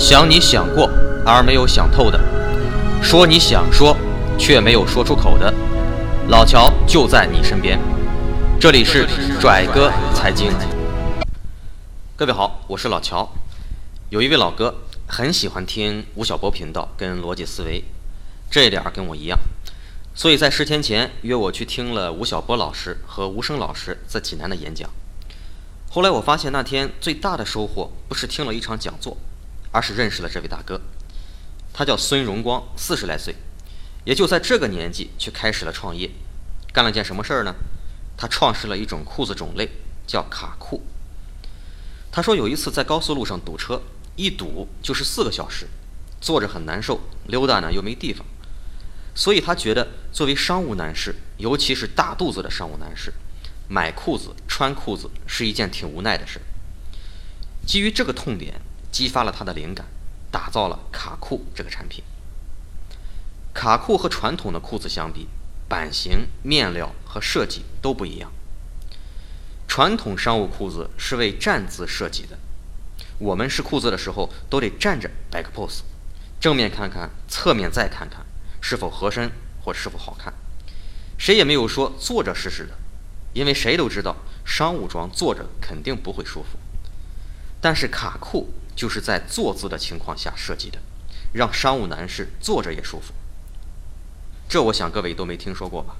想你想过而没有想透的，说你想说却没有说出口的，老乔就在你身边。这里是拽哥财经。各位好，我是老乔。有一位老哥很喜欢听吴晓波频道跟逻辑思维，这一点跟我一样，所以在十天前约我去听了吴晓波老师和吴声老师在济南的演讲。后来我发现那天最大的收获不是听了一场讲座。而是认识了这位大哥，他叫孙荣光，四十来岁，也就在这个年纪去开始了创业，干了件什么事儿呢？他创始了一种裤子种类，叫卡裤。他说有一次在高速路上堵车，一堵就是四个小时，坐着很难受，溜达呢又没地方，所以他觉得作为商务男士，尤其是大肚子的商务男士，买裤子、穿裤子是一件挺无奈的事。基于这个痛点。激发了他的灵感，打造了卡裤这个产品。卡裤和传统的裤子相比，版型、面料和设计都不一样。传统商务裤子是为站姿设计的，我们试裤子的时候都得站着摆个 pose，正面看看，侧面再看看，是否合身或是否好看。谁也没有说坐着试试的，因为谁都知道商务装坐着肯定不会舒服。但是卡裤。就是在坐姿的情况下设计的，让商务男士坐着也舒服。这我想各位都没听说过吧？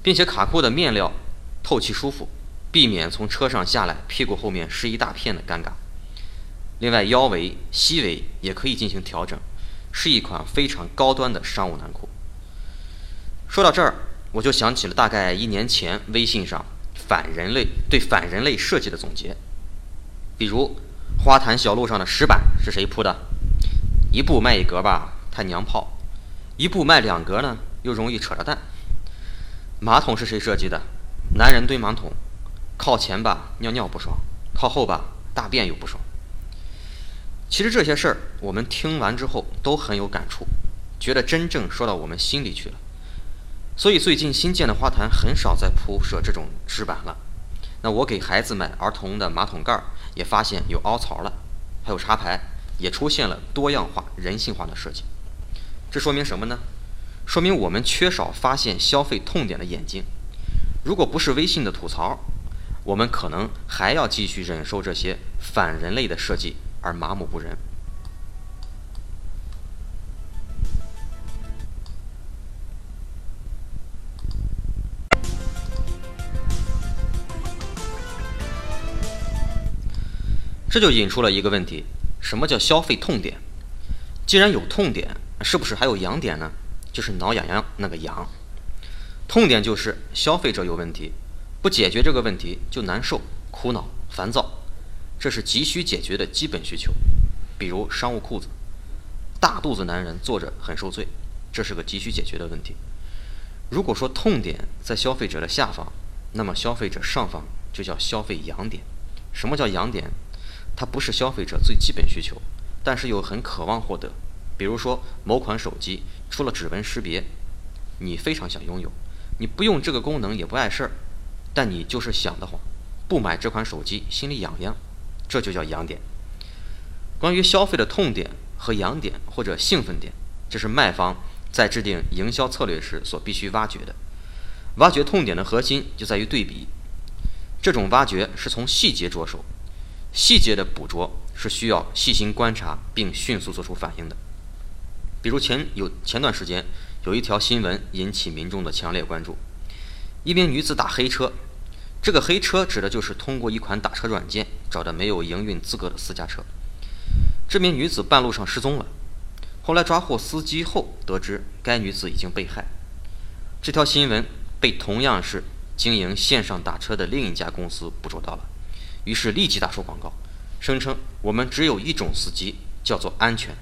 并且卡裤的面料透气舒服，避免从车上下来屁股后面湿一大片的尴尬。另外腰围、膝围也可以进行调整，是一款非常高端的商务男裤。说到这儿，我就想起了大概一年前微信上反人类对反人类设计的总结，比如。花坛小路上的石板是谁铺的？一步迈一格吧，太娘炮；一步迈两格呢，又容易扯着蛋。马桶是谁设计的？男人蹲马桶，靠前吧尿尿不爽，靠后吧大便又不爽。其实这些事儿我们听完之后都很有感触，觉得真正说到我们心里去了。所以最近新建的花坛很少再铺设这种纸板了。那我给孩子买儿童的马桶盖儿。也发现有凹槽了，还有插排，也出现了多样化、人性化的设计。这说明什么呢？说明我们缺少发现消费痛点的眼睛。如果不是微信的吐槽，我们可能还要继续忍受这些反人类的设计而麻木不仁。这就引出了一个问题：什么叫消费痛点？既然有痛点，是不是还有痒点呢？就是挠痒痒那个痒。痛点就是消费者有问题，不解决这个问题就难受、苦恼、烦躁，这是急需解决的基本需求。比如商务裤子，大肚子男人坐着很受罪，这是个急需解决的问题。如果说痛点在消费者的下方，那么消费者上方就叫消费痒点。什么叫痒点？它不是消费者最基本需求，但是又很渴望获得。比如说，某款手机出了指纹识别，你非常想拥有，你不用这个功能也不碍事儿，但你就是想的慌，不买这款手机心里痒痒，这就叫痒点。关于消费的痛点和痒点或者兴奋点，这是卖方在制定营销策略时所必须挖掘的。挖掘痛点的核心就在于对比，这种挖掘是从细节着手。细节的捕捉是需要细心观察并迅速做出反应的。比如前有前段时间有一条新闻引起民众的强烈关注：一名女子打黑车，这个黑车指的就是通过一款打车软件找的没有营运资格的私家车。这名女子半路上失踪了，后来抓获司机后得知该女子已经被害。这条新闻被同样是经营线上打车的另一家公司捕捉到了。于是立即打出广告，声称我们只有一种司机，叫做安全。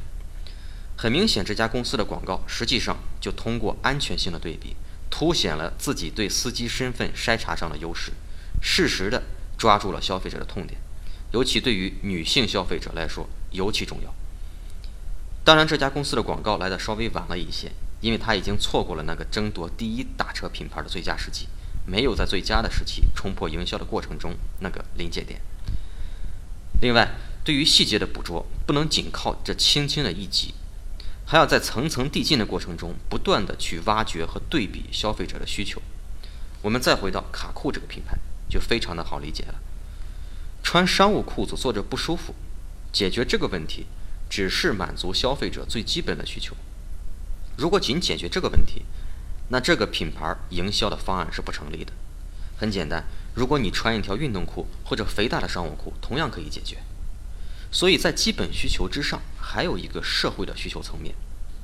很明显，这家公司的广告实际上就通过安全性的对比，凸显了自己对司机身份筛查上的优势，适时的抓住了消费者的痛点，尤其对于女性消费者来说尤其重要。当然，这家公司的广告来的稍微晚了一些，因为他已经错过了那个争夺第一打车品牌的最佳时机。没有在最佳的时期冲破营销的过程中那个临界点。另外，对于细节的捕捉，不能仅靠这轻轻的一击，还要在层层递进的过程中，不断的去挖掘和对比消费者的需求。我们再回到卡酷这个品牌，就非常的好理解了。穿商务裤子坐着不舒服，解决这个问题，只是满足消费者最基本的需求。如果仅解决这个问题，那这个品牌营销的方案是不成立的。很简单，如果你穿一条运动裤或者肥大的商务裤，同样可以解决。所以在基本需求之上，还有一个社会的需求层面，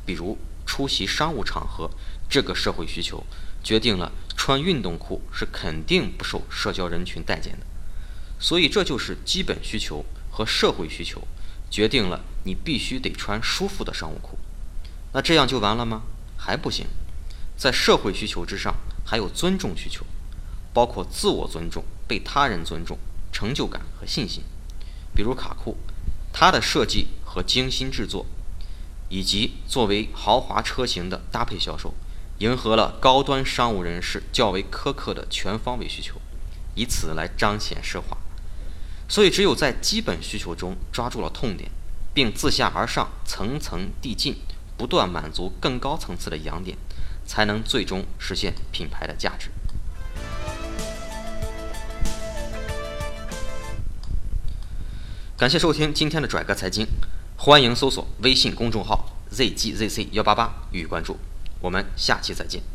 比如出席商务场合，这个社会需求决定了穿运动裤是肯定不受社交人群待见的。所以这就是基本需求和社会需求决定了你必须得穿舒服的商务裤。那这样就完了吗？还不行。在社会需求之上，还有尊重需求，包括自我尊重、被他人尊重、成就感和信心。比如卡酷，它的设计和精心制作，以及作为豪华车型的搭配销售，迎合了高端商务人士较为苛刻的全方位需求，以此来彰显奢华。所以，只有在基本需求中抓住了痛点，并自下而上层层递进，不断满足更高层次的痒点。才能最终实现品牌的价值。感谢收听今天的拽哥财经，欢迎搜索微信公众号 zgzc 幺八八予以关注，我们下期再见。